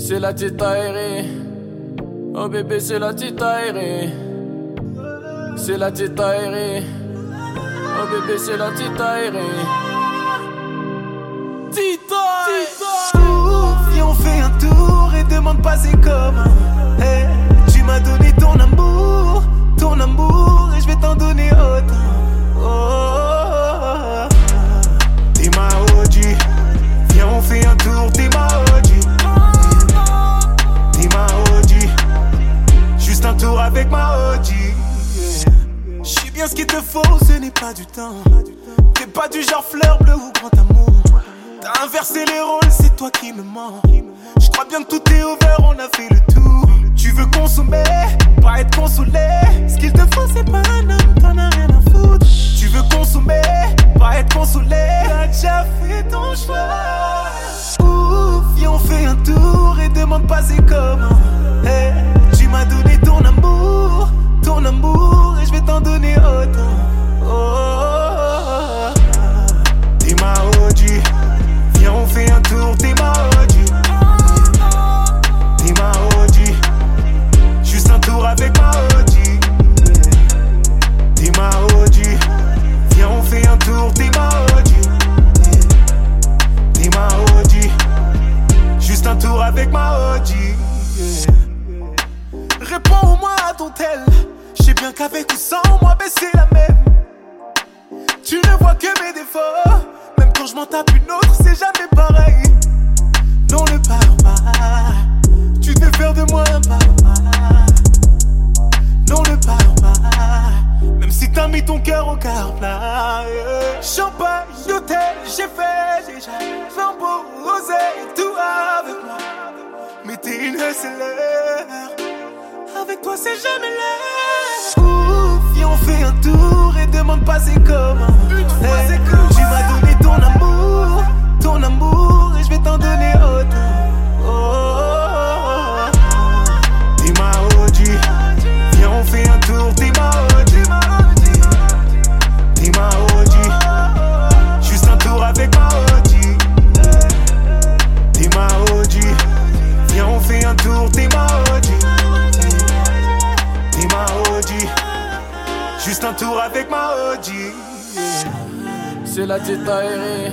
C'est la petite aérée. Oh bébé, c'est la petite aérée. C'est la petite aérée. Oh bébé, c'est la petite. Ce qu'il te faut, ce n'est pas du temps. T'es pas du genre fleur bleue ou grand amour. T'as inversé les rôles, c'est toi qui me mens. Je crois bien que tout est ouvert, on a fait le tour. Tu veux consommer, pas être consolé. Ce qu'il te faut, c'est pas un homme, t'en as rien à foutre. Tu veux consommer, pas être consolé. T'as déjà fait ton choix. Ouf, viens, on fait un tour et demande pas c'est comment. Avec ma OG. Réponds au moins à ton tel. J'sais bien qu'avec ou sans moi, ben c'est la même. Tu ne vois que mes défauts. Même quand je m'en tape une autre, c'est jamais pareil. Non, ne pars pas. Tu te faire de moi un papa. Non, ne pars pas. Même si t'as mis ton cœur au quart. Champagne, hôtel, j'ai fait. Flambeau, rosé, une. Avec toi, c'est jamais l'air. Ouf, viens, on fait un tour et demande pas c'est comment. Hey, Tu m'as donné ton amour, ton amour, et je vais t'en donner autant. Juste un tour avec ma OG. c'est la petite aérée.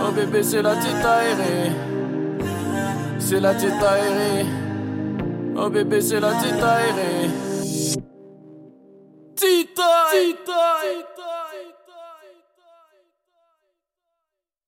Oh bébé, c'est la petite aérée. C'est la petite aérée. Oh bébé, c'est la petite aérée. Tita, Tita.